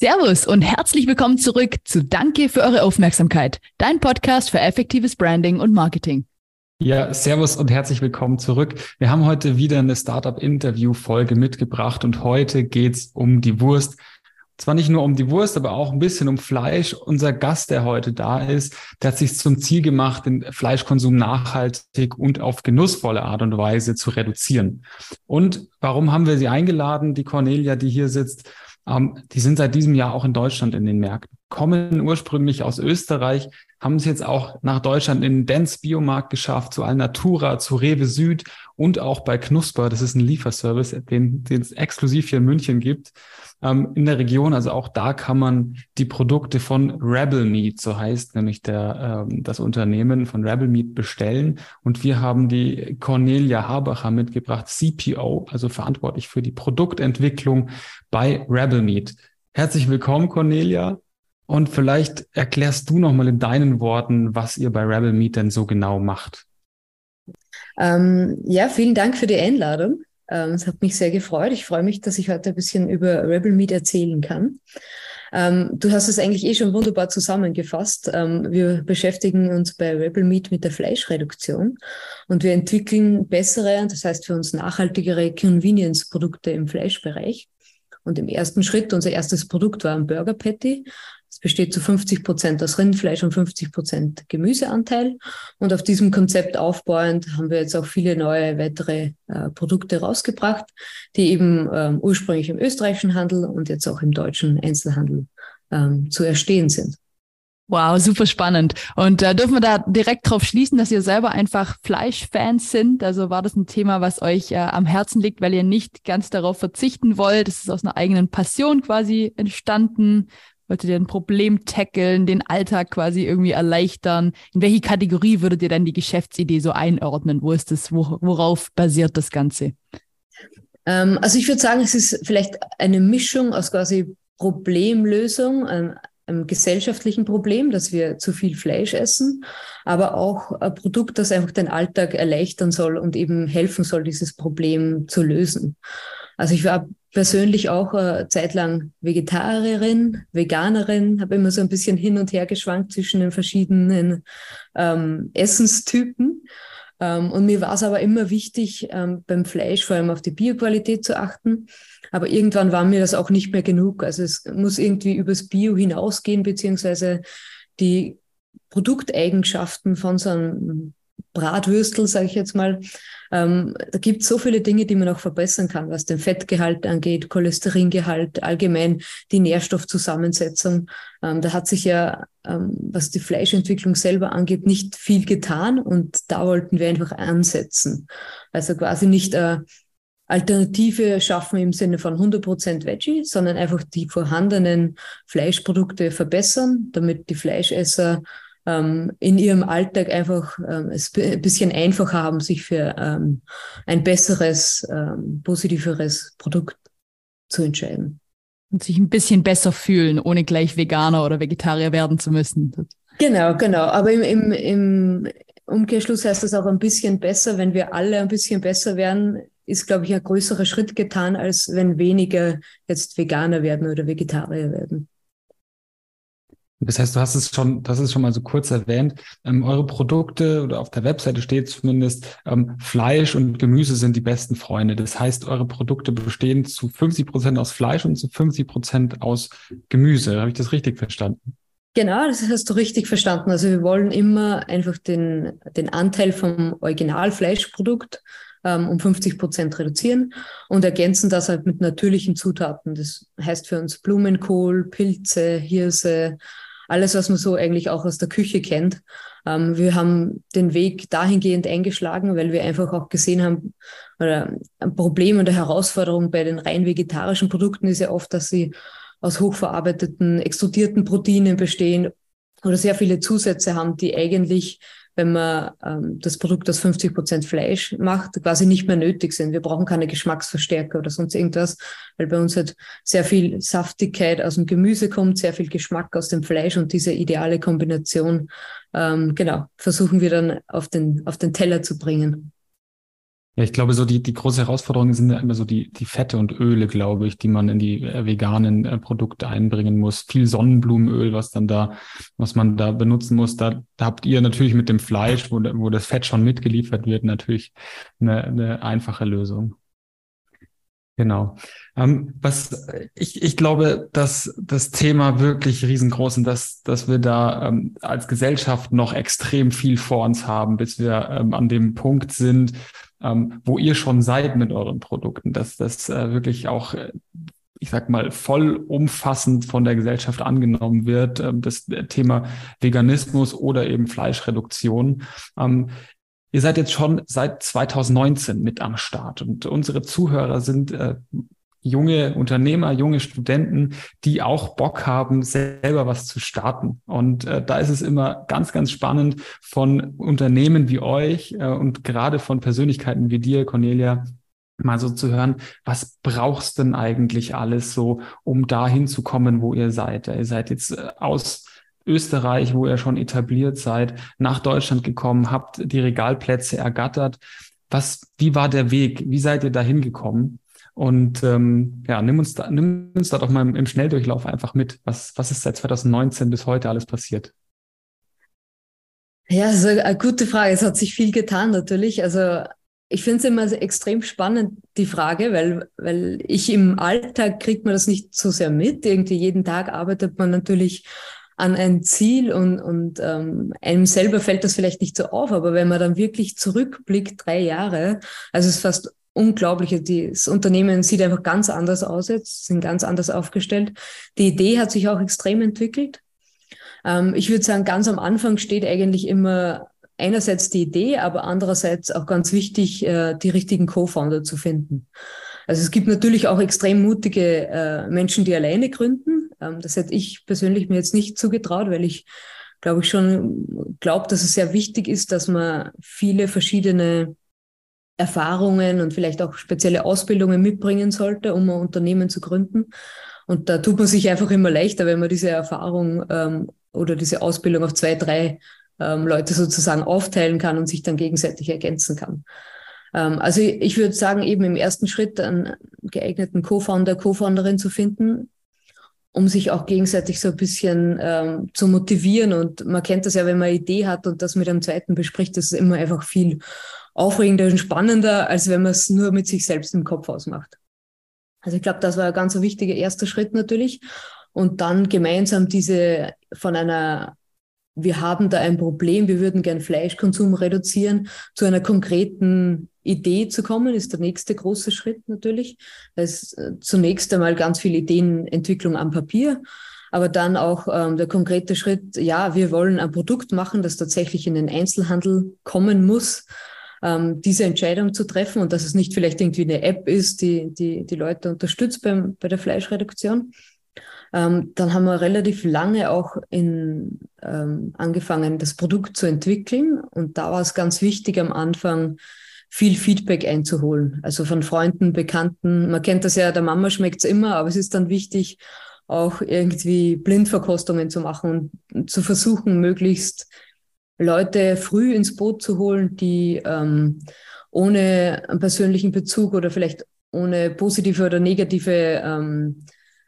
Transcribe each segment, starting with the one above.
Servus und herzlich willkommen zurück zu Danke für eure Aufmerksamkeit, dein Podcast für effektives Branding und Marketing. Ja, Servus und herzlich willkommen zurück. Wir haben heute wieder eine Startup-Interview-Folge mitgebracht und heute geht's um die Wurst. Zwar nicht nur um die Wurst, aber auch ein bisschen um Fleisch. Unser Gast, der heute da ist, der hat sich zum Ziel gemacht, den Fleischkonsum nachhaltig und auf genussvolle Art und Weise zu reduzieren. Und warum haben wir sie eingeladen, die Cornelia, die hier sitzt? Ähm, die sind seit diesem Jahr auch in Deutschland in den Märkten, kommen ursprünglich aus Österreich, haben es jetzt auch nach Deutschland in den Dance Biomarkt geschafft, zu Alnatura, zu Rewe Süd und auch bei Knusper. Das ist ein Lieferservice, den, den es exklusiv hier in München gibt ähm, in der Region. Also auch da kann man die Produkte von Rebel Meat, so heißt nämlich der, ähm, das Unternehmen von Rebel Meat bestellen. Und wir haben die Cornelia Habacher mitgebracht, CPO, also verantwortlich für die Produktentwicklung bei Rebel Meat. Herzlich willkommen, Cornelia. Und vielleicht erklärst du nochmal in deinen Worten, was ihr bei Rebel Meat denn so genau macht. Ähm, ja, vielen Dank für die Einladung. Ähm, es hat mich sehr gefreut. Ich freue mich, dass ich heute ein bisschen über Rebel Meat erzählen kann. Ähm, du hast es eigentlich eh schon wunderbar zusammengefasst. Ähm, wir beschäftigen uns bei Rebel Meat mit der Fleischreduktion und wir entwickeln bessere, das heißt für uns nachhaltigere Convenience-Produkte im Fleischbereich. Und im ersten Schritt, unser erstes Produkt war ein Burger Patty. Es besteht zu 50 Prozent aus Rindfleisch und 50 Prozent Gemüseanteil. Und auf diesem Konzept aufbauend haben wir jetzt auch viele neue weitere äh, Produkte rausgebracht, die eben ähm, ursprünglich im österreichischen Handel und jetzt auch im deutschen Einzelhandel ähm, zu erstehen sind. Wow, super spannend. Und äh, dürfen wir da direkt drauf schließen, dass ihr selber einfach Fleischfans sind? Also war das ein Thema, was euch äh, am Herzen liegt, weil ihr nicht ganz darauf verzichten wollt? Das ist aus einer eigenen Passion quasi entstanden. Wolltet ihr ein Problem tackeln, den Alltag quasi irgendwie erleichtern? In welche Kategorie würdet ihr dann die Geschäftsidee so einordnen? Wo ist das, wo, worauf basiert das Ganze? Ähm, also ich würde sagen, es ist vielleicht eine Mischung aus quasi Problemlösung, einem, einem gesellschaftlichen Problem, dass wir zu viel Fleisch essen, aber auch ein Produkt, das einfach den Alltag erleichtern soll und eben helfen soll, dieses Problem zu lösen. Also ich war persönlich auch eine Zeit lang Vegetarierin, Veganerin, habe immer so ein bisschen hin und her geschwankt zwischen den verschiedenen ähm, Essenstypen. Ähm, und mir war es aber immer wichtig, ähm, beim Fleisch vor allem auf die Bioqualität zu achten. Aber irgendwann war mir das auch nicht mehr genug. Also es muss irgendwie übers Bio hinausgehen, beziehungsweise die Produkteigenschaften von so einem Bratwürstel, sage ich jetzt mal. Ähm, da gibt es so viele Dinge, die man auch verbessern kann, was den Fettgehalt angeht, Cholesteringehalt, allgemein die Nährstoffzusammensetzung. Ähm, da hat sich ja, ähm, was die Fleischentwicklung selber angeht, nicht viel getan und da wollten wir einfach ansetzen. Also quasi nicht äh, Alternative schaffen im Sinne von 100% Veggie, sondern einfach die vorhandenen Fleischprodukte verbessern, damit die Fleischesser ähm, in ihrem Alltag einfach ähm, es ein bisschen einfacher haben, sich für ähm, ein besseres, ähm, positiveres Produkt zu entscheiden. Und sich ein bisschen besser fühlen, ohne gleich Veganer oder Vegetarier werden zu müssen. Genau, genau. Aber im, im, im Umkehrschluss heißt das auch ein bisschen besser, wenn wir alle ein bisschen besser werden, ist, glaube ich, ein größerer Schritt getan, als wenn weniger jetzt Veganer werden oder Vegetarier werden. Das heißt, du hast es schon, das ist schon mal so kurz erwähnt. Ähm, eure Produkte oder auf der Webseite steht zumindest, ähm, Fleisch und Gemüse sind die besten Freunde. Das heißt, eure Produkte bestehen zu 50 Prozent aus Fleisch und zu 50 Prozent aus Gemüse. Habe ich das richtig verstanden? Genau, das hast du richtig verstanden. Also wir wollen immer einfach den, den Anteil vom Originalfleischprodukt ähm, um 50 Prozent reduzieren und ergänzen das halt mit natürlichen Zutaten. Das heißt für uns Blumenkohl, Pilze, Hirse, alles, was man so eigentlich auch aus der Küche kennt. Ähm, wir haben den Weg dahingehend eingeschlagen, weil wir einfach auch gesehen haben, oder ein Problem und eine Herausforderung bei den rein vegetarischen Produkten ist ja oft, dass sie aus hochverarbeiteten, extrudierten Proteinen bestehen oder sehr viele Zusätze haben, die eigentlich wenn man ähm, das Produkt aus 50 Prozent Fleisch macht, quasi nicht mehr nötig sind. Wir brauchen keine Geschmacksverstärker oder sonst irgendwas, weil bei uns halt sehr viel Saftigkeit aus dem Gemüse kommt, sehr viel Geschmack aus dem Fleisch und diese ideale Kombination, ähm, genau, versuchen wir dann auf den, auf den Teller zu bringen. Ja, ich glaube, so die, die große Herausforderung sind ja immer so die, die Fette und Öle, glaube ich, die man in die äh, veganen äh, Produkte einbringen muss. Viel Sonnenblumenöl, was dann da, was man da benutzen muss. Da, da habt ihr natürlich mit dem Fleisch, wo, wo das Fett schon mitgeliefert wird, natürlich eine, eine einfache Lösung. Genau. Ähm, was ich, ich glaube, dass das Thema wirklich riesengroß und dass, dass wir da ähm, als Gesellschaft noch extrem viel vor uns haben, bis wir ähm, an dem Punkt sind, ähm, wo ihr schon seid mit euren Produkten, dass das äh, wirklich auch, äh, ich sag mal, vollumfassend von der Gesellschaft angenommen wird, äh, das Thema Veganismus oder eben Fleischreduktion. Ähm, Ihr seid jetzt schon seit 2019 mit am Start und unsere Zuhörer sind äh, junge Unternehmer, junge Studenten, die auch Bock haben, selber was zu starten. Und äh, da ist es immer ganz, ganz spannend von Unternehmen wie euch äh, und gerade von Persönlichkeiten wie dir, Cornelia, mal so zu hören, was brauchst denn eigentlich alles so, um dahin zu kommen, wo ihr seid? Ihr seid jetzt äh, aus Österreich, wo ihr schon etabliert seid, nach Deutschland gekommen, habt die Regalplätze ergattert. Was, wie war der Weg? Wie seid ihr dahin gekommen? Und ähm, ja, nimm uns, da, nimm uns da doch mal im, Schnelldurchlauf einfach mit. Was, was ist seit 2019 bis heute alles passiert? Ja, so eine gute Frage. Es hat sich viel getan natürlich. Also ich finde es immer extrem spannend, die Frage, weil, weil ich im Alltag kriegt man das nicht so sehr mit. Irgendwie jeden Tag arbeitet man natürlich an ein Ziel und, und ähm, einem selber fällt das vielleicht nicht so auf, aber wenn man dann wirklich zurückblickt, drei Jahre, also es ist fast unglaublich. Das Unternehmen sieht einfach ganz anders aus jetzt, sind ganz anders aufgestellt. Die Idee hat sich auch extrem entwickelt. Ähm, ich würde sagen, ganz am Anfang steht eigentlich immer einerseits die Idee, aber andererseits auch ganz wichtig, äh, die richtigen Co-Founder zu finden. Also es gibt natürlich auch extrem mutige äh, Menschen, die alleine gründen. Ähm, das hätte ich persönlich mir jetzt nicht zugetraut, weil ich glaube ich schon glaube, dass es sehr wichtig ist, dass man viele verschiedene Erfahrungen und vielleicht auch spezielle Ausbildungen mitbringen sollte, um ein Unternehmen zu gründen. Und da tut man sich einfach immer leichter, wenn man diese Erfahrung ähm, oder diese Ausbildung auf zwei, drei ähm, Leute sozusagen aufteilen kann und sich dann gegenseitig ergänzen kann. Ähm, also ich, ich würde sagen, eben im ersten Schritt einen geeigneten Co-Founder, Co-Founderin zu finden, um sich auch gegenseitig so ein bisschen ähm, zu motivieren. Und man kennt das ja, wenn man eine Idee hat und das mit einem zweiten bespricht, das ist immer einfach viel aufregender und spannender, als wenn man es nur mit sich selbst im Kopf ausmacht. Also ich glaube, das war ein ganz wichtiger erster Schritt natürlich. Und dann gemeinsam diese von einer, wir haben da ein Problem, wir würden gern Fleischkonsum reduzieren, zu einer konkreten Idee zu kommen, ist der nächste große Schritt natürlich. Das ist äh, zunächst einmal ganz viel Ideenentwicklung am Papier, aber dann auch ähm, der konkrete Schritt, ja, wir wollen ein Produkt machen, das tatsächlich in den Einzelhandel kommen muss ähm, diese Entscheidung zu treffen und dass es nicht vielleicht irgendwie eine App ist, die die, die Leute unterstützt beim, bei der Fleischreduktion. Ähm, dann haben wir relativ lange auch in, ähm, angefangen, das Produkt zu entwickeln. Und da war es ganz wichtig am Anfang, viel Feedback einzuholen. Also von Freunden, Bekannten. Man kennt das ja, der Mama schmeckt's immer, aber es ist dann wichtig, auch irgendwie Blindverkostungen zu machen und zu versuchen, möglichst Leute früh ins Boot zu holen, die ähm, ohne einen persönlichen Bezug oder vielleicht ohne positive oder negative ähm,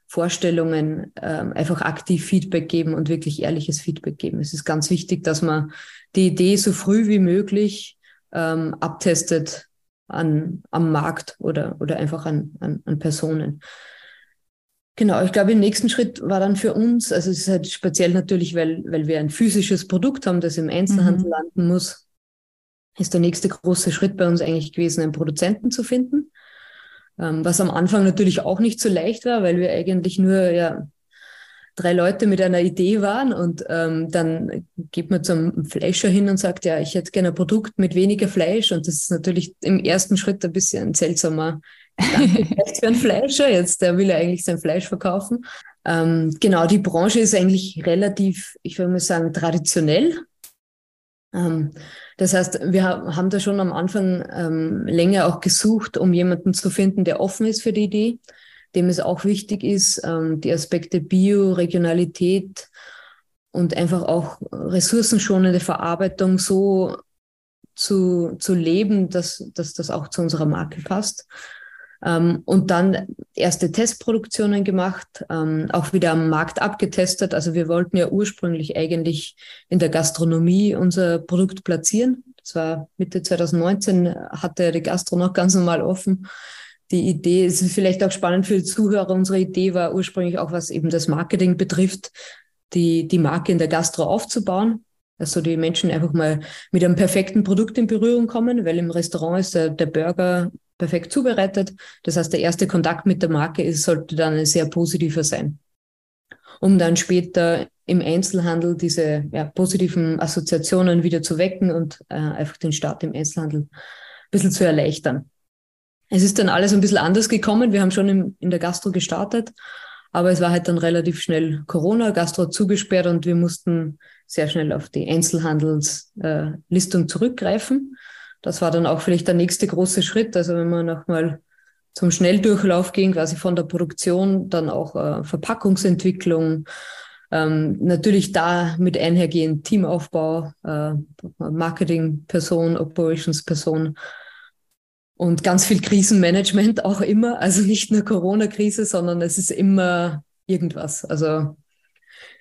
Vorstellungen ähm, einfach aktiv Feedback geben und wirklich ehrliches Feedback geben. Es ist ganz wichtig, dass man die Idee so früh wie möglich ähm, abtestet an, am Markt oder, oder einfach an, an, an Personen. Genau, ich glaube, im nächsten Schritt war dann für uns, also es ist halt speziell natürlich, weil, weil wir ein physisches Produkt haben, das im Einzelhandel mhm. landen muss, ist der nächste große Schritt bei uns eigentlich gewesen, einen Produzenten zu finden. Ähm, was am Anfang natürlich auch nicht so leicht war, weil wir eigentlich nur ja, drei Leute mit einer Idee waren und ähm, dann geht man zum Fleischer hin und sagt, ja, ich hätte gerne ein Produkt mit weniger Fleisch und das ist natürlich im ersten Schritt ein bisschen ein seltsamer Gedanke für einen Fleischer. Jetzt, der will ja eigentlich sein Fleisch verkaufen. Ähm, genau, die Branche ist eigentlich relativ, ich würde mal sagen, traditionell. Ähm, das heißt, wir haben da schon am Anfang ähm, länger auch gesucht, um jemanden zu finden, der offen ist für die Idee dem es auch wichtig ist, ähm, die Aspekte Bio, Regionalität und einfach auch ressourcenschonende Verarbeitung so zu, zu leben, dass, dass das auch zu unserer Marke passt. Ähm, und dann erste Testproduktionen gemacht, ähm, auch wieder am Markt abgetestet. Also wir wollten ja ursprünglich eigentlich in der Gastronomie unser Produkt platzieren. Das war Mitte 2019, hatte die Gastro noch ganz normal offen. Die Idee, ist vielleicht auch spannend für die Zuhörer, unsere Idee war ursprünglich auch, was eben das Marketing betrifft, die, die Marke in der Gastro aufzubauen. Also die Menschen einfach mal mit einem perfekten Produkt in Berührung kommen, weil im Restaurant ist der, der Burger perfekt zubereitet. Das heißt, der erste Kontakt mit der Marke ist, sollte dann ein sehr positiver sein. Um dann später im Einzelhandel diese ja, positiven Assoziationen wieder zu wecken und äh, einfach den Start im Einzelhandel ein bisschen zu erleichtern. Es ist dann alles ein bisschen anders gekommen. Wir haben schon im, in der Gastro gestartet, aber es war halt dann relativ schnell Corona, Gastro zugesperrt und wir mussten sehr schnell auf die Einzelhandelslistung äh, zurückgreifen. Das war dann auch vielleicht der nächste große Schritt. Also wenn man nochmal zum Schnelldurchlauf ging, quasi von der Produktion, dann auch äh, Verpackungsentwicklung, ähm, natürlich da mit einhergehend Teamaufbau, äh, Marketingperson, Operationsperson und ganz viel Krisenmanagement auch immer. Also nicht nur Corona-Krise, sondern es ist immer irgendwas. Also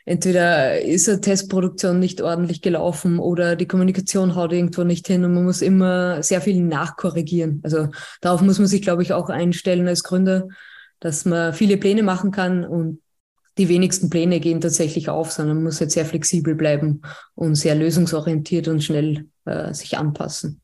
entweder ist eine Testproduktion nicht ordentlich gelaufen oder die Kommunikation haut irgendwo nicht hin und man muss immer sehr viel nachkorrigieren. Also darauf muss man sich, glaube ich, auch einstellen als Gründer, dass man viele Pläne machen kann und die wenigsten Pläne gehen tatsächlich auf, sondern man muss jetzt sehr flexibel bleiben und sehr lösungsorientiert und schnell äh, sich anpassen.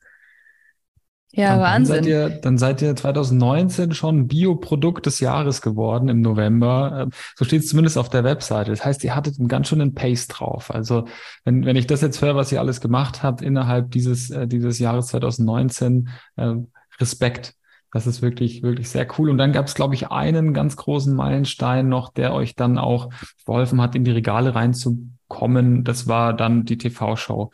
Ja, und Wahnsinn. Dann seid, ihr, dann seid ihr 2019 schon Bioprodukt des Jahres geworden im November. Ähm, so steht es zumindest auf der Webseite. Das heißt, ihr hattet einen ganz schönen Pace drauf. Also wenn, wenn ich das jetzt höre, was ihr alles gemacht habt innerhalb dieses, äh, dieses Jahres 2019, äh, Respekt. Das ist wirklich, wirklich sehr cool. Und dann gab es, glaube ich, einen ganz großen Meilenstein noch, der euch dann auch geholfen hat, in die Regale reinzukommen. Das war dann die TV-Show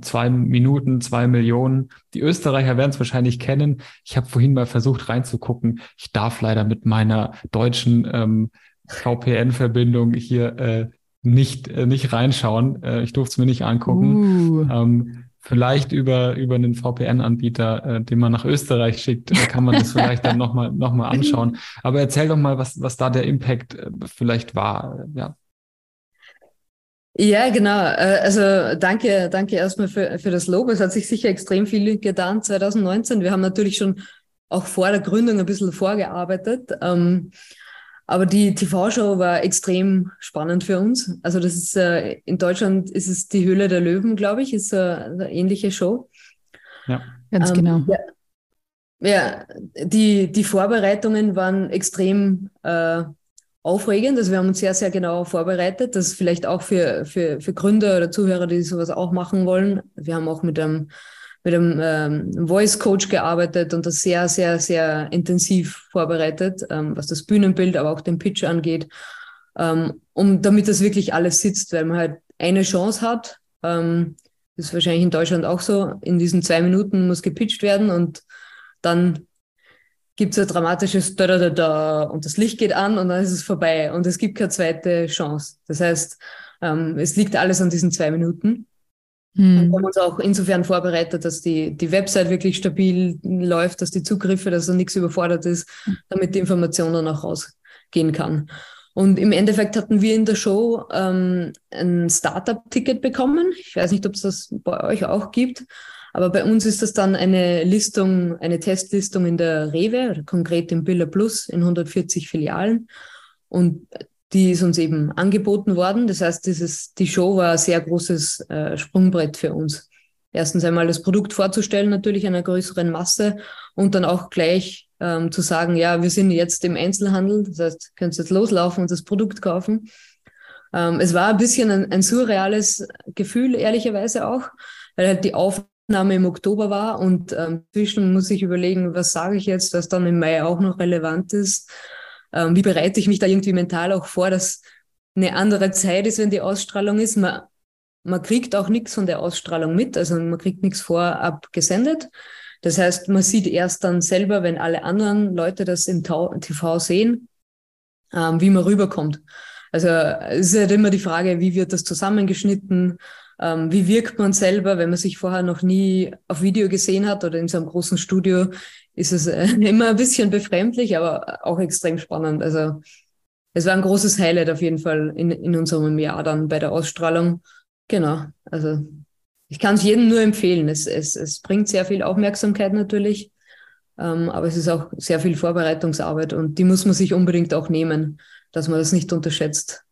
zwei Minuten, zwei Millionen. Die Österreicher werden es wahrscheinlich kennen. Ich habe vorhin mal versucht reinzugucken. Ich darf leider mit meiner deutschen ähm, VPN-Verbindung hier äh, nicht, äh, nicht reinschauen. Äh, ich durfte es mir nicht angucken. Uh. Ähm, vielleicht über, über einen VPN-Anbieter, äh, den man nach Österreich schickt, äh, kann man das vielleicht dann nochmal noch mal anschauen. Aber erzähl doch mal, was, was da der Impact äh, vielleicht war. Ja. Ja, genau. Äh, also danke, danke erstmal für, für das Lob. Es hat sich sicher extrem viel getan 2019. Wir haben natürlich schon auch vor der Gründung ein bisschen vorgearbeitet. Ähm, aber die TV-Show war extrem spannend für uns. Also das ist äh, in Deutschland ist es die Höhle der Löwen, glaube ich, ist eine ähnliche Show. Ja, ganz ähm, genau. Ja, ja, die, die Vorbereitungen waren extrem äh, aufregend. Also wir haben uns sehr, sehr genau vorbereitet. Das ist vielleicht auch für, für, für Gründer oder Zuhörer, die sowas auch machen wollen. Wir haben auch mit einem, mit einem ähm, Voice Coach gearbeitet und das sehr, sehr, sehr intensiv vorbereitet, ähm, was das Bühnenbild, aber auch den Pitch angeht, ähm, um damit das wirklich alles sitzt, weil man halt eine Chance hat. Ähm, das ist wahrscheinlich in Deutschland auch so. In diesen zwei Minuten muss gepitcht werden und dann gibt es ein dramatisches da, da, da, da und das Licht geht an und dann ist es vorbei und es gibt keine zweite Chance. Das heißt, ähm, es liegt alles an diesen zwei Minuten. Hm. Und wir haben uns auch insofern vorbereitet, dass die, die Website wirklich stabil läuft, dass die Zugriffe, dass da nichts überfordert ist, damit die Information dann auch rausgehen kann. Und im Endeffekt hatten wir in der Show ähm, ein Startup-Ticket bekommen. Ich weiß nicht, ob es das bei euch auch gibt. Aber bei uns ist das dann eine Listung, eine Testlistung in der Rewe, konkret im Billa Plus in 140 Filialen. Und die ist uns eben angeboten worden. Das heißt, dieses, die Show war ein sehr großes äh, Sprungbrett für uns. Erstens einmal das Produkt vorzustellen, natürlich einer größeren Masse und dann auch gleich ähm, zu sagen, ja, wir sind jetzt im Einzelhandel, das heißt, könnt jetzt loslaufen und das Produkt kaufen. Ähm, es war ein bisschen ein, ein surreales Gefühl, ehrlicherweise auch, weil halt die Aufnahme Name im Oktober war und ähm, zwischen muss ich überlegen, was sage ich jetzt, was dann im Mai auch noch relevant ist. Ähm, wie bereite ich mich da irgendwie mental auch vor, dass eine andere Zeit ist, wenn die Ausstrahlung ist. Man, man kriegt auch nichts von der Ausstrahlung mit, also man kriegt nichts vorab gesendet. Das heißt, man sieht erst dann selber, wenn alle anderen Leute das im TV sehen, ähm, wie man rüberkommt. Also es ist halt immer die Frage, wie wird das zusammengeschnitten? Ähm, wie wirkt man selber, wenn man sich vorher noch nie auf Video gesehen hat oder in so einem großen Studio, ist es äh, immer ein bisschen befremdlich, aber auch extrem spannend. Also es war ein großes Highlight auf jeden Fall in, in unserem Jahr dann bei der Ausstrahlung. Genau, also ich kann es jedem nur empfehlen. Es, es, es bringt sehr viel Aufmerksamkeit natürlich, ähm, aber es ist auch sehr viel Vorbereitungsarbeit und die muss man sich unbedingt auch nehmen, dass man das nicht unterschätzt.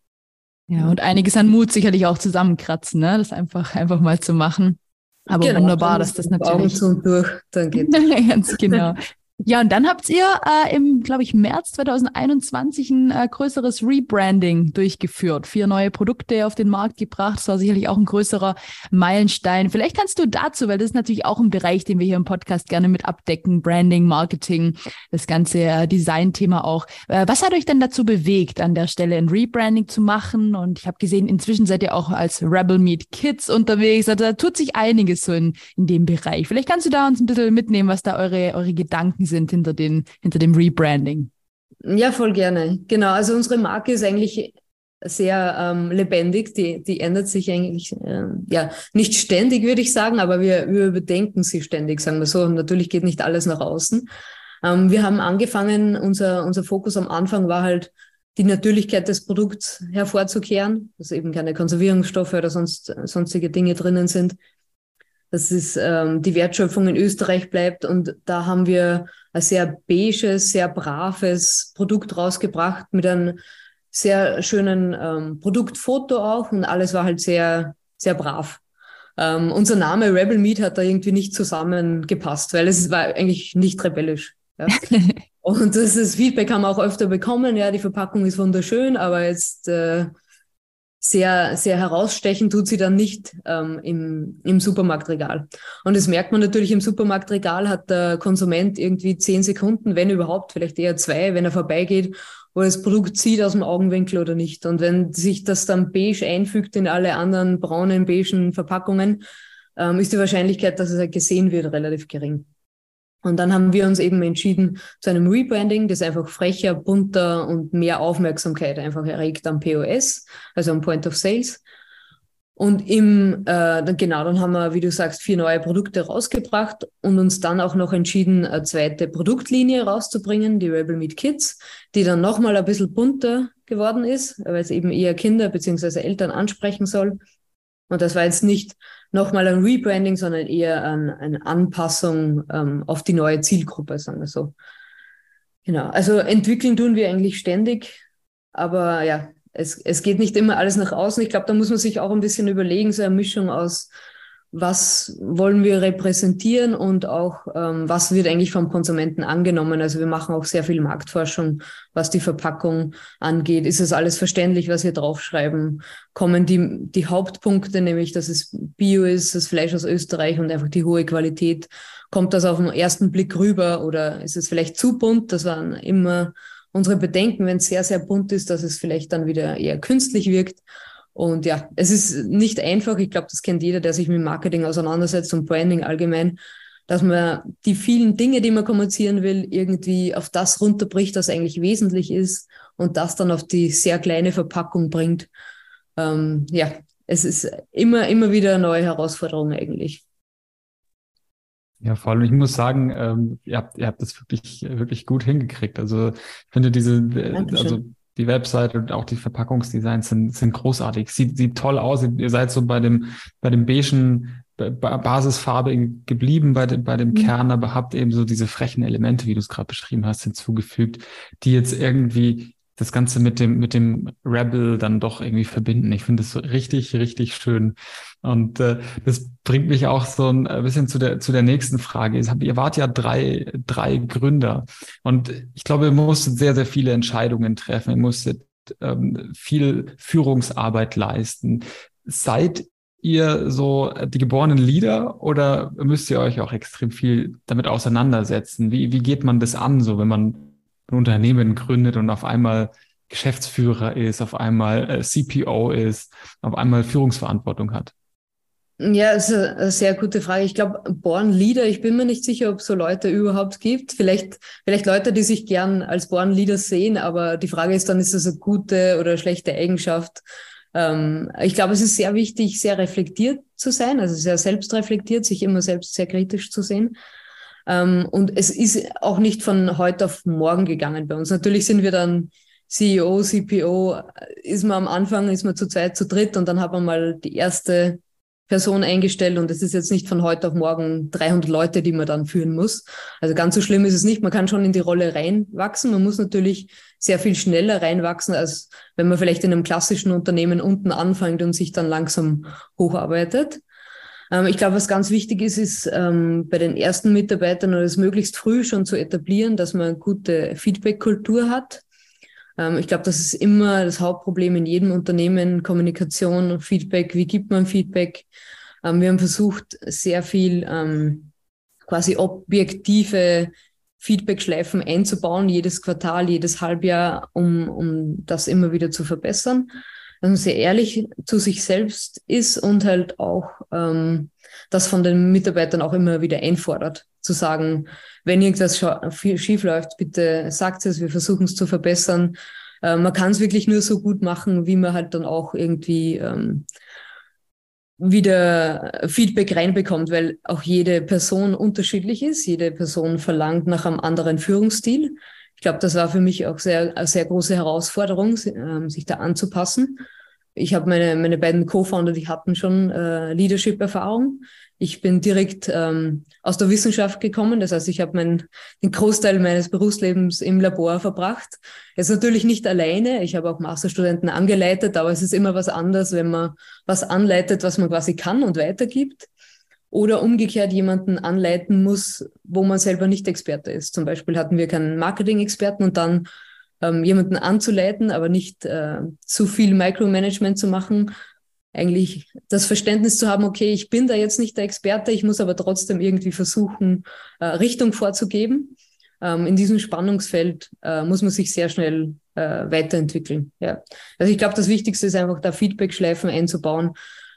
Ja, und einiges an Mut sicherlich auch zusammenkratzen, ne? das einfach, einfach mal zu machen. Aber genau, wunderbar, dass das natürlich. Augen zu und durch, dann geht's. Ganz genau. Ja, und dann habt ihr äh, im, glaube ich, März 2021 ein äh, größeres Rebranding durchgeführt. Vier neue Produkte auf den Markt gebracht. Das war sicherlich auch ein größerer Meilenstein. Vielleicht kannst du dazu, weil das ist natürlich auch ein Bereich, den wir hier im Podcast gerne mit abdecken. Branding, Marketing, das ganze äh, Design-Thema auch. Äh, was hat euch denn dazu bewegt, an der Stelle ein Rebranding zu machen? Und ich habe gesehen, inzwischen seid ihr auch als Rebel Meet Kids unterwegs. Also da tut sich einiges so in, in dem Bereich. Vielleicht kannst du da uns ein bisschen mitnehmen, was da eure, eure Gedanken sind sind hinter, den, hinter dem Rebranding? Ja, voll gerne. Genau, also unsere Marke ist eigentlich sehr ähm, lebendig, die, die ändert sich eigentlich, äh, ja, nicht ständig, würde ich sagen, aber wir, wir überdenken sie ständig, sagen wir so. Und natürlich geht nicht alles nach außen. Ähm, wir haben angefangen, unser, unser Fokus am Anfang war halt, die Natürlichkeit des Produkts hervorzukehren, dass eben keine Konservierungsstoffe oder sonst, sonstige Dinge drinnen sind dass es ähm, die Wertschöpfung in Österreich bleibt. Und da haben wir ein sehr beiges, sehr braves Produkt rausgebracht mit einem sehr schönen ähm, Produktfoto auch und alles war halt sehr, sehr brav. Ähm, unser Name Rebel Meat hat da irgendwie nicht zusammengepasst, weil es war eigentlich nicht rebellisch. Ja. und das, das Feedback haben wir auch öfter bekommen, ja, die Verpackung ist wunderschön, aber jetzt äh, sehr, sehr herausstechen tut sie dann nicht ähm, im, im Supermarktregal. Und das merkt man natürlich im Supermarktregal, hat der Konsument irgendwie zehn Sekunden, wenn überhaupt, vielleicht eher zwei, wenn er vorbeigeht, wo er das Produkt sieht aus dem Augenwinkel oder nicht. Und wenn sich das dann beige einfügt in alle anderen braunen, beigen Verpackungen, ähm, ist die Wahrscheinlichkeit, dass es halt gesehen wird, relativ gering. Und dann haben wir uns eben entschieden zu einem Rebranding, das einfach frecher, bunter und mehr Aufmerksamkeit einfach erregt am POS, also am Point of Sales. Und im, äh, genau, dann haben wir, wie du sagst, vier neue Produkte rausgebracht und uns dann auch noch entschieden, eine zweite Produktlinie rauszubringen, die Rebel Meet Kids, die dann nochmal ein bisschen bunter geworden ist, weil es eben eher Kinder beziehungsweise Eltern ansprechen soll. Und das war jetzt nicht nochmal ein Rebranding, sondern eher ein, eine Anpassung ähm, auf die neue Zielgruppe, sagen wir so. Genau. Also entwickeln tun wir eigentlich ständig, aber ja, es, es geht nicht immer alles nach außen. Ich glaube, da muss man sich auch ein bisschen überlegen, so eine Mischung aus was wollen wir repräsentieren und auch ähm, was wird eigentlich vom Konsumenten angenommen. Also wir machen auch sehr viel Marktforschung, was die Verpackung angeht. Ist es alles verständlich, was wir draufschreiben? Kommen die, die Hauptpunkte, nämlich dass es Bio ist, das Fleisch aus Österreich und einfach die hohe Qualität, kommt das auf den ersten Blick rüber oder ist es vielleicht zu bunt? Das waren immer unsere Bedenken, wenn es sehr, sehr bunt ist, dass es vielleicht dann wieder eher künstlich wirkt. Und ja, es ist nicht einfach. Ich glaube, das kennt jeder, der sich mit Marketing auseinandersetzt und Branding allgemein, dass man die vielen Dinge, die man kommunizieren will, irgendwie auf das runterbricht, was eigentlich wesentlich ist und das dann auf die sehr kleine Verpackung bringt. Ähm, ja, es ist immer, immer wieder eine neue Herausforderung eigentlich. Ja, vor allem, ich muss sagen, ähm, ihr, habt, ihr habt das wirklich, wirklich gut hingekriegt. Also ich finde diese, äh, Dankeschön. also die Webseite und auch die Verpackungsdesigns sind, sind großartig. Sieht, sieht toll aus. Ihr seid so bei dem, bei dem beigen Basisfarbe geblieben bei dem, bei dem mhm. Kern, aber habt eben so diese frechen Elemente, wie du es gerade beschrieben hast, hinzugefügt, die jetzt irgendwie das Ganze mit dem, mit dem Rebel dann doch irgendwie verbinden. Ich finde es richtig, richtig schön. Und äh, das bringt mich auch so ein bisschen zu der, zu der nächsten Frage. Ihr wart ja drei, drei Gründer. Und ich glaube, ihr musstet sehr, sehr viele Entscheidungen treffen. Ihr musstet ähm, viel Führungsarbeit leisten. Seid ihr so die geborenen Leader oder müsst ihr euch auch extrem viel damit auseinandersetzen? Wie, wie geht man das an, so wenn man ein Unternehmen gründet und auf einmal Geschäftsführer ist, auf einmal äh, CPO ist, auf einmal Führungsverantwortung hat? Ja, das ist eine sehr gute Frage. Ich glaube, Born Leader, ich bin mir nicht sicher, ob es so Leute überhaupt gibt. Vielleicht, vielleicht Leute, die sich gern als Born Leader sehen, aber die Frage ist dann, ist das eine gute oder schlechte Eigenschaft? Ähm, ich glaube, es ist sehr wichtig, sehr reflektiert zu sein, also sehr selbstreflektiert, sich immer selbst sehr kritisch zu sehen. Ähm, und es ist auch nicht von heute auf morgen gegangen bei uns. Natürlich sind wir dann CEO, CPO, ist man am Anfang, ist man zu zweit, zu dritt und dann hat man mal die erste Person eingestellt und es ist jetzt nicht von heute auf morgen 300 Leute, die man dann führen muss. Also ganz so schlimm ist es nicht. Man kann schon in die Rolle reinwachsen. Man muss natürlich sehr viel schneller reinwachsen, als wenn man vielleicht in einem klassischen Unternehmen unten anfängt und sich dann langsam hocharbeitet. Ähm, ich glaube, was ganz wichtig ist, ist ähm, bei den ersten Mitarbeitern oder es möglichst früh schon zu etablieren, dass man eine gute Feedback-Kultur hat. Ähm, ich glaube, das ist immer das Hauptproblem in jedem Unternehmen, Kommunikation, Feedback, wie gibt man Feedback. Ähm, wir haben versucht, sehr viel ähm, quasi objektive Feedback-Schleifen einzubauen, jedes Quartal, jedes Halbjahr, um, um das immer wieder zu verbessern. Man sehr ehrlich zu sich selbst ist und halt auch ähm, das von den Mitarbeitern auch immer wieder einfordert, zu sagen, wenn irgendwas schief läuft, bitte sagt es, wir versuchen es zu verbessern. Äh, man kann es wirklich nur so gut machen, wie man halt dann auch irgendwie ähm, wieder Feedback reinbekommt, weil auch jede Person unterschiedlich ist. Jede Person verlangt nach einem anderen Führungsstil. Ich glaube, das war für mich auch sehr, eine sehr große Herausforderung, ähm, sich da anzupassen. Ich habe meine, meine beiden Co-Founder, die hatten schon äh, Leadership-Erfahrung. Ich bin direkt ähm, aus der Wissenschaft gekommen. Das heißt, ich habe meinen, den Großteil meines Berufslebens im Labor verbracht. Jetzt natürlich nicht alleine. Ich habe auch Masterstudenten angeleitet, aber es ist immer was anderes, wenn man was anleitet, was man quasi kann und weitergibt. Oder umgekehrt jemanden anleiten muss, wo man selber nicht Experte ist. Zum Beispiel hatten wir keinen Marketing-Experten und dann ähm, jemanden anzuleiten, aber nicht äh, zu viel Micromanagement zu machen, eigentlich das Verständnis zu haben, okay, ich bin da jetzt nicht der Experte, ich muss aber trotzdem irgendwie versuchen, äh, Richtung vorzugeben. Ähm, in diesem Spannungsfeld äh, muss man sich sehr schnell äh, weiterentwickeln. Ja. Also ich glaube, das Wichtigste ist einfach da Feedback-Schleifen einzubauen,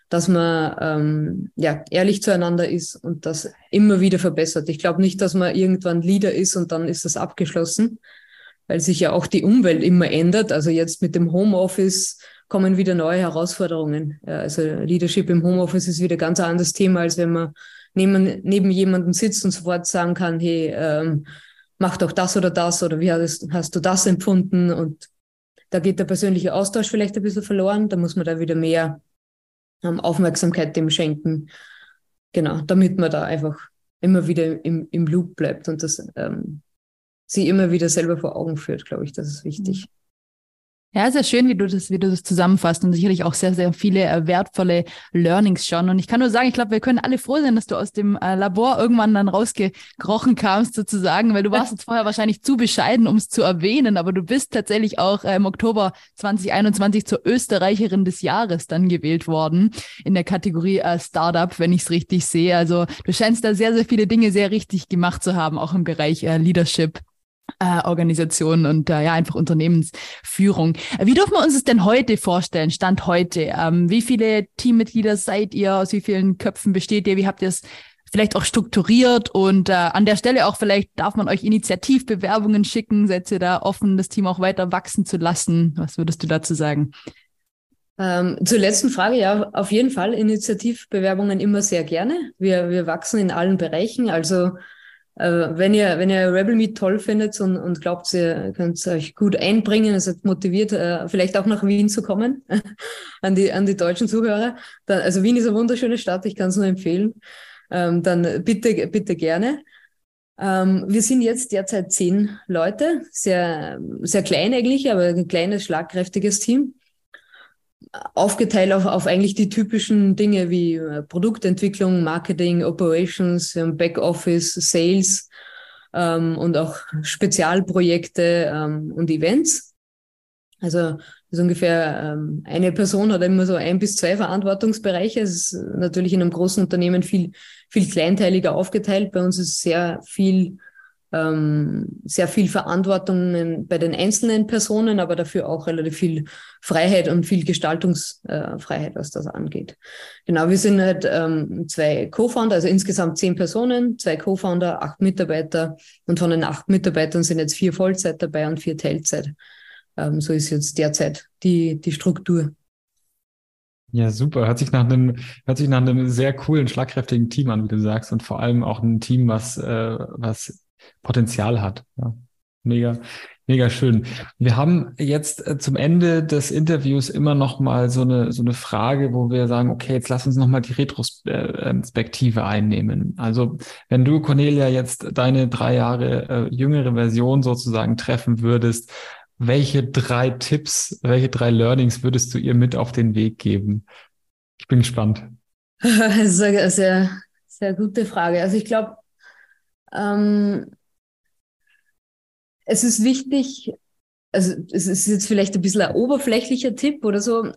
dass man ähm, ja ehrlich zueinander ist und das immer wieder verbessert. Ich glaube nicht, dass man irgendwann Leader ist und dann ist das abgeschlossen, weil sich ja auch die Umwelt immer ändert. Also jetzt mit dem Homeoffice kommen wieder neue Herausforderungen. Also Leadership im Homeoffice ist wieder ganz ein anderes Thema, als wenn man neben, neben jemandem sitzt und sofort sagen kann, hey, ähm, mach doch das oder das oder wie hast, hast du das empfunden? Und da geht der persönliche Austausch vielleicht ein bisschen verloren. Da muss man da wieder mehr Aufmerksamkeit dem schenken. Genau, damit man da einfach immer wieder im, im Loop bleibt und das ähm, sie immer wieder selber vor Augen führt, glaube ich, das ist wichtig. Ja, sehr schön, wie du das, wie du das zusammenfasst und sicherlich auch sehr, sehr viele äh, wertvolle Learnings schon. Und ich kann nur sagen, ich glaube, wir können alle froh sein, dass du aus dem äh, Labor irgendwann dann rausgekrochen kamst sozusagen, weil du warst jetzt vorher wahrscheinlich zu bescheiden, um es zu erwähnen, aber du bist tatsächlich auch äh, im Oktober 2021 zur Österreicherin des Jahres dann gewählt worden in der Kategorie Startup, wenn ich es richtig sehe. Also du scheinst da sehr, sehr viele Dinge sehr richtig gemacht zu haben, auch im Bereich Leadership äh, Organisationen und äh, ja einfach Unternehmensführung. Wie dürfen wir uns es denn heute vorstellen, Stand heute? Ähm, wie viele Teammitglieder seid ihr? Aus wie vielen Köpfen besteht ihr? Wie habt ihr es vielleicht auch strukturiert? Und äh, an der Stelle auch vielleicht darf man euch Initiativbewerbungen schicken? Seid ihr da offen, das Team auch weiter wachsen zu lassen? Was würdest du dazu sagen? Ähm, zur letzten Frage, ja, auf jeden Fall Initiativbewerbungen immer sehr gerne. Wir, wir wachsen in allen Bereichen. Also wenn ihr, wenn ihr Rebel Meat toll findet und, und glaubt, ihr könnt euch gut einbringen, es hat motiviert, äh, vielleicht auch nach Wien zu kommen, an die, an die deutschen Zuhörer. Dann, also Wien ist eine wunderschöne Stadt, ich kann es nur empfehlen. Ähm, dann bitte, bitte gerne. Ähm, wir sind jetzt derzeit zehn Leute, sehr, sehr klein eigentlich, aber ein kleines, schlagkräftiges Team aufgeteilt auf, auf eigentlich die typischen Dinge wie äh, Produktentwicklung, Marketing, Operations, Backoffice, Sales ähm, und auch Spezialprojekte ähm, und Events. Also das ungefähr ähm, eine Person hat immer so ein bis zwei Verantwortungsbereiche. Es ist natürlich in einem großen Unternehmen viel, viel kleinteiliger aufgeteilt. Bei uns ist sehr viel ähm, sehr viel Verantwortung bei den einzelnen Personen, aber dafür auch relativ viel Freiheit und viel Gestaltungsfreiheit, äh, was das angeht. Genau, wir sind halt ähm, zwei Co-Founder, also insgesamt zehn Personen, zwei Co-Founder, acht Mitarbeiter und von den acht Mitarbeitern sind jetzt vier Vollzeit dabei und vier Teilzeit. Ähm, so ist jetzt derzeit die, die Struktur. Ja, super. Hört sich nach einem, hört sich nach einem sehr coolen, schlagkräftigen Team an, wie du sagst, und vor allem auch ein Team, was, äh, was Potenzial hat. Ja. Mega, mega schön. Wir haben jetzt äh, zum Ende des Interviews immer noch mal so eine, so eine Frage, wo wir sagen, okay, jetzt lass uns noch mal die Retrospektive einnehmen. Also, wenn du, Cornelia, jetzt deine drei Jahre äh, jüngere Version sozusagen treffen würdest, welche drei Tipps, welche drei Learnings würdest du ihr mit auf den Weg geben? Ich bin gespannt. Das ist eine sehr, sehr gute Frage. Also ich glaube, ähm, es ist wichtig, also es ist jetzt vielleicht ein bisschen ein oberflächlicher Tipp oder so,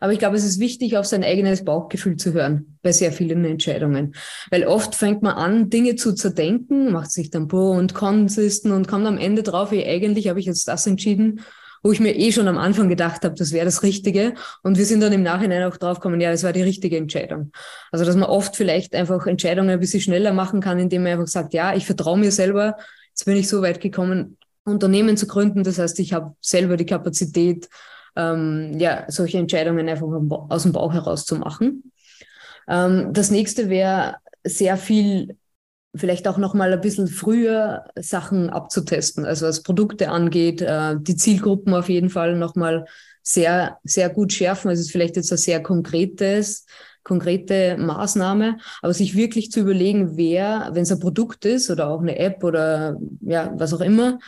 aber ich glaube, es ist wichtig, auf sein eigenes Bauchgefühl zu hören bei sehr vielen Entscheidungen. Weil oft fängt man an, Dinge zu zerdenken, macht sich dann Pro- und Konlisten und kommt am Ende drauf, wie eigentlich habe ich jetzt das entschieden, wo ich mir eh schon am Anfang gedacht habe, das wäre das Richtige. Und wir sind dann im Nachhinein auch draufgekommen, ja, das war die richtige Entscheidung. Also, dass man oft vielleicht einfach Entscheidungen ein bisschen schneller machen kann, indem man einfach sagt, ja, ich vertraue mir selber, jetzt bin ich so weit gekommen, Unternehmen zu gründen. Das heißt, ich habe selber die Kapazität, ähm, ja, solche Entscheidungen einfach aus dem Bauch heraus zu machen. Ähm, das nächste wäre sehr viel, vielleicht auch noch mal ein bisschen früher Sachen abzutesten. Also was Produkte angeht, äh, die Zielgruppen auf jeden Fall noch mal sehr, sehr gut schärfen. Es ist vielleicht jetzt ein sehr konkretes, konkrete Maßnahme, aber sich wirklich zu überlegen, wer, wenn es ein Produkt ist oder auch eine App oder ja, was auch immer,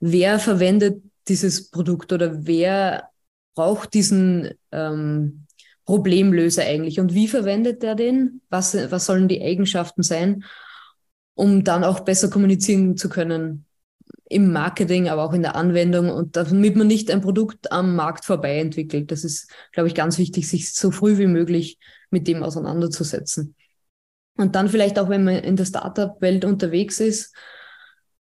wer verwendet dieses Produkt oder wer braucht diesen ähm, Problemlöser eigentlich und wie verwendet er den? Was, was sollen die Eigenschaften sein, um dann auch besser kommunizieren zu können im Marketing, aber auch in der Anwendung und damit man nicht ein Produkt am Markt vorbei entwickelt. Das ist, glaube ich, ganz wichtig, sich so früh wie möglich mit dem auseinanderzusetzen. Und dann vielleicht auch, wenn man in der Startup-Welt unterwegs ist,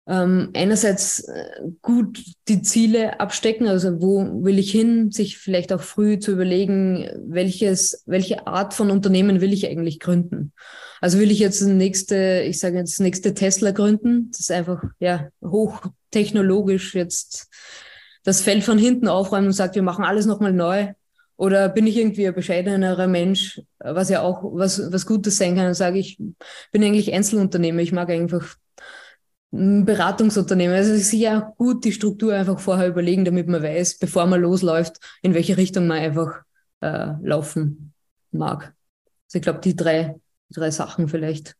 ähm, einerseits äh, gut die Ziele abstecken, also wo will ich hin, sich vielleicht auch früh zu überlegen, welches, welche Art von Unternehmen will ich eigentlich gründen. Also will ich jetzt das nächste, ich sage jetzt das nächste Tesla gründen, das ist einfach ja hochtechnologisch jetzt das Feld von hinten aufräumen und sagt, wir machen alles nochmal neu. Oder bin ich irgendwie ein bescheidenerer Mensch, was ja auch was, was Gutes sein kann und sage, ich bin eigentlich Einzelunternehmer, ich mag einfach Beratungsunternehmen. Also es ist sicher gut, die Struktur einfach vorher überlegen, damit man weiß, bevor man losläuft, in welche Richtung man einfach äh, laufen mag. Also ich glaube, die drei, die drei Sachen vielleicht.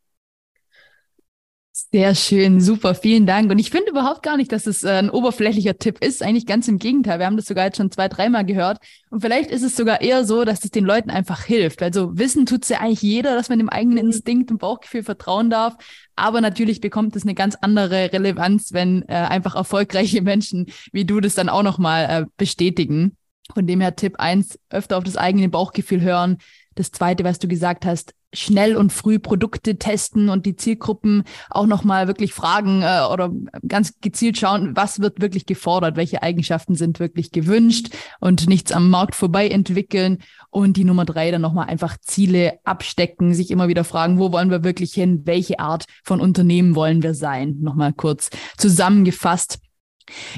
Sehr schön, super, vielen Dank. Und ich finde überhaupt gar nicht, dass es äh, ein oberflächlicher Tipp ist. Eigentlich ganz im Gegenteil. Wir haben das sogar jetzt schon zwei, dreimal gehört. Und vielleicht ist es sogar eher so, dass es den Leuten einfach hilft. Also wissen tut es ja eigentlich jeder, dass man dem eigenen mhm. Instinkt und Bauchgefühl vertrauen darf. Aber natürlich bekommt es eine ganz andere Relevanz, wenn äh, einfach erfolgreiche Menschen wie du das dann auch nochmal äh, bestätigen. Von dem her Tipp eins öfter auf das eigene Bauchgefühl hören. Das zweite, was du gesagt hast, schnell und früh Produkte testen und die Zielgruppen auch nochmal wirklich fragen äh, oder ganz gezielt schauen, was wird wirklich gefordert, welche Eigenschaften sind wirklich gewünscht und nichts am Markt vorbei entwickeln. Und die Nummer drei dann nochmal einfach Ziele abstecken, sich immer wieder fragen, wo wollen wir wirklich hin, welche Art von Unternehmen wollen wir sein. Nochmal kurz zusammengefasst.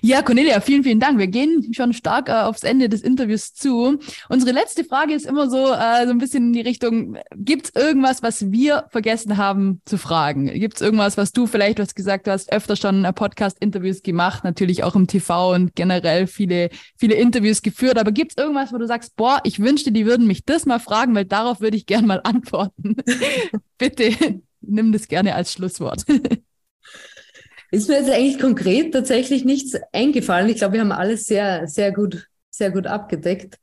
Ja, Cornelia, vielen, vielen Dank. Wir gehen schon stark äh, aufs Ende des Interviews zu. Unsere letzte Frage ist immer so, äh, so ein bisschen in die Richtung, gibt es irgendwas, was wir vergessen haben zu fragen? Gibt es irgendwas, was du vielleicht, was gesagt hast, öfter schon äh, Podcast-Interviews gemacht, natürlich auch im TV und generell viele, viele Interviews geführt, aber gibt es irgendwas, wo du sagst, boah, ich wünschte, die würden mich das mal fragen, weil darauf würde ich gerne mal antworten. Bitte nimm das gerne als Schlusswort. Ist mir jetzt eigentlich konkret tatsächlich nichts eingefallen. Ich glaube, wir haben alles sehr, sehr gut, sehr gut abgedeckt.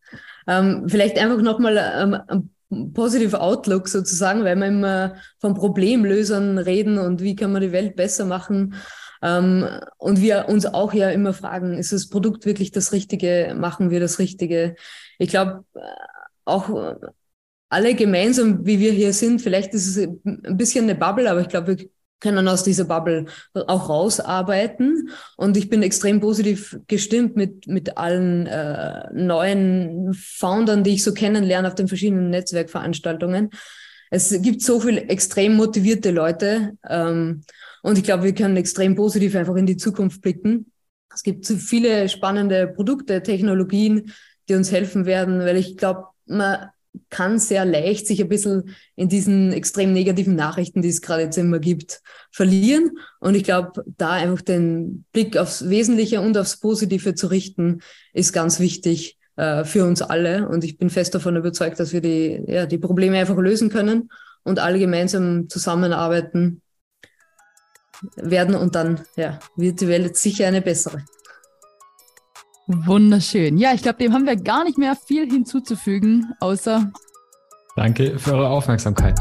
Ähm, vielleicht einfach nochmal ähm, ein positive Outlook sozusagen, weil wir immer von Problemlösern reden und wie kann man die Welt besser machen. Ähm, und wir uns auch ja immer fragen, ist das Produkt wirklich das Richtige? Machen wir das Richtige? Ich glaube, äh, auch alle gemeinsam, wie wir hier sind, vielleicht ist es ein bisschen eine Bubble, aber ich glaube, wir können aus dieser Bubble auch rausarbeiten. Und ich bin extrem positiv gestimmt mit, mit allen äh, neuen Foundern, die ich so kennenlerne auf den verschiedenen Netzwerkveranstaltungen. Es gibt so viele extrem motivierte Leute. Ähm, und ich glaube, wir können extrem positiv einfach in die Zukunft blicken. Es gibt so viele spannende Produkte, Technologien, die uns helfen werden, weil ich glaube, man kann sehr leicht sich ein bisschen in diesen extrem negativen Nachrichten, die es gerade jetzt immer gibt, verlieren. Und ich glaube, da einfach den Blick aufs Wesentliche und aufs Positive zu richten, ist ganz wichtig äh, für uns alle. Und ich bin fest davon überzeugt, dass wir die, ja, die Probleme einfach lösen können und alle gemeinsam zusammenarbeiten werden. Und dann ja, wird die Welt sicher eine bessere. Wunderschön. Ja, ich glaube, dem haben wir gar nicht mehr viel hinzuzufügen, außer. Danke für eure Aufmerksamkeit.